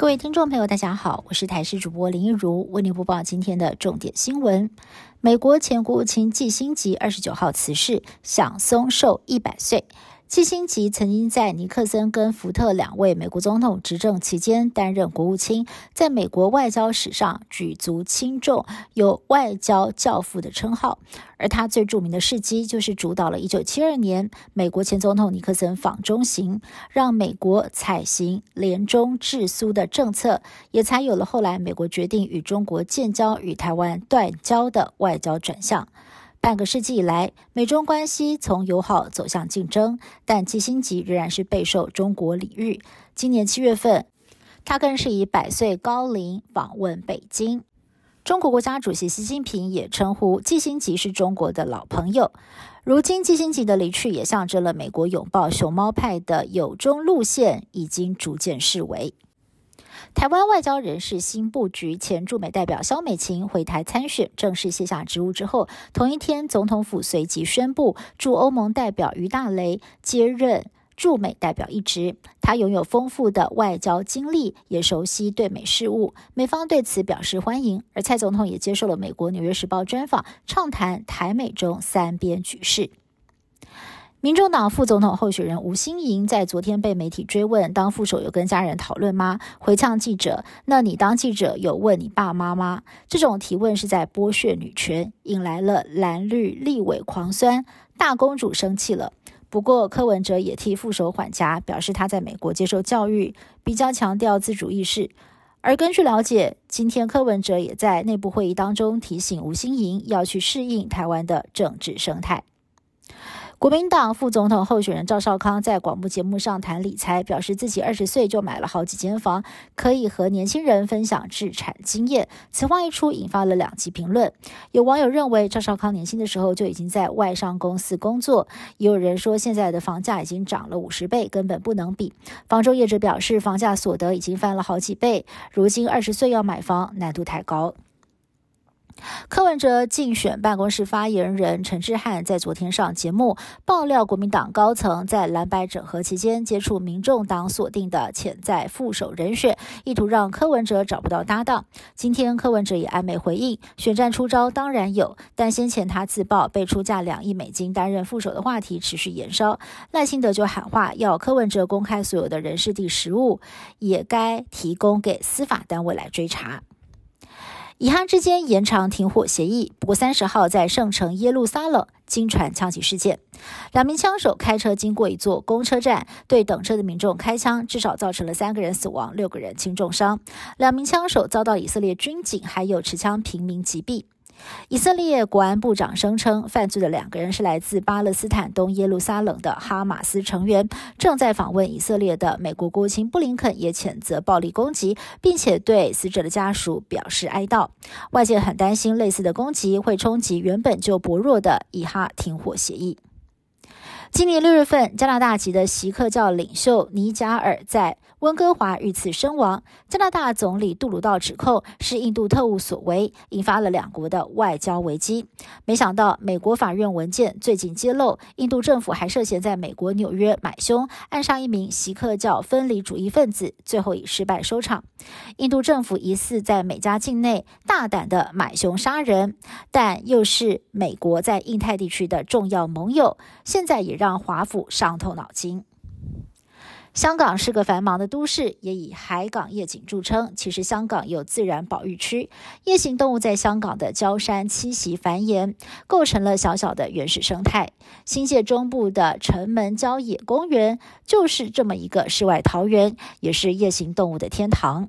各位听众朋友，大家好，我是台视主播林一如，为您播报今天的重点新闻。美国前国务卿季辛吉二十九号辞世，享松寿一百岁。基辛吉曾经在尼克森跟福特两位美国总统执政期间担任国务卿，在美国外交史上举足轻重，有“外交教父”的称号。而他最著名的事迹就是主导了1972年美国前总统尼克森访中行，让美国采行联中制苏的政策，也才有了后来美国决定与中国建交、与台湾断交的外交转向。半个世纪以来，美中关系从友好走向竞争，但基辛吉仍然是备受中国礼遇。今年七月份，他更是以百岁高龄访问北京。中国国家主席习近平也称呼基辛吉是中国的老朋友。如今，基辛吉的离去也象征了美国拥抱熊猫派的友中路线已经逐渐式微。台湾外交人士新布局，前驻美代表肖美琴回台参选，正式卸下职务之后，同一天，总统府随即宣布驻欧盟代表于大雷接任驻美代表一职。他拥有丰富的外交经历，也熟悉对美事务，美方对此表示欢迎。而蔡总统也接受了美国《纽约时报》专访，畅谈台美中三边局势。民众党副总统候选人吴欣盈在昨天被媒体追问，当副手有跟家人讨论吗？回呛记者：“那你当记者有问你爸妈吗？”这种提问是在剥削女权，引来了蓝绿立委狂酸。大公主生气了。不过柯文哲也替副手缓颊，表示他在美国接受教育，比较强调自主意识。而根据了解，今天柯文哲也在内部会议当中提醒吴欣盈要去适应台湾的政治生态。国民党副总统候选人赵少康在广播节目上谈理财，表示自己二十岁就买了好几间房，可以和年轻人分享置产经验。此话一出，引发了两极评论。有网友认为赵少康年轻的时候就已经在外商公司工作，也有人说现在的房价已经涨了五十倍，根本不能比。房中业者表示，房价所得已经翻了好几倍，如今二十岁要买房难度太高。柯文哲竞选办公室发言人陈志汉在昨天上节目爆料，国民党高层在蓝白整合期间接触民众党锁定的潜在副手人选，意图让柯文哲找不到搭档。今天柯文哲也暧昧回应，选战出招当然有，但先前他自曝被出价两亿美金担任副手的话题持续延烧，赖清德就喊话要柯文哲公开所有的人事地实物，也该提供给司法单位来追查。以哈之间延长停火协议，不过三十号在圣城耶路撒冷经传枪击事件，两名枪手开车经过一座公车站，对等车的民众开枪，至少造成了三个人死亡，六个人轻重伤。两名枪手遭到以色列军警还有持枪平民击毙。以色列国安部长声称，犯罪的两个人是来自巴勒斯坦东耶路撒冷的哈马斯成员，正在访问以色列的美国国务卿布林肯也谴责暴力攻击，并且对死者的家属表示哀悼。外界很担心类似的攻击会冲击原本就薄弱的以哈停火协议。今年六月份，加拿大籍的锡克教领袖尼贾尔在温哥华遇刺身亡。加拿大总理杜鲁道指控是印度特务所为，引发了两国的外交危机。没想到，美国法院文件最近揭露，印度政府还涉嫌在美国纽约买凶，暗杀一名锡克教分离主义分子，最后以失败收场。印度政府疑似在美加境内大胆的买凶杀人，但又是美国在印太地区的重要盟友，现在也。让华府伤透脑筋。香港是个繁忙的都市，也以海港夜景著称。其实，香港有自然保育区，夜行动物在香港的礁山栖息繁衍，构成了小小的原始生态。新界中部的城门郊野公园就是这么一个世外桃源，也是夜行动物的天堂。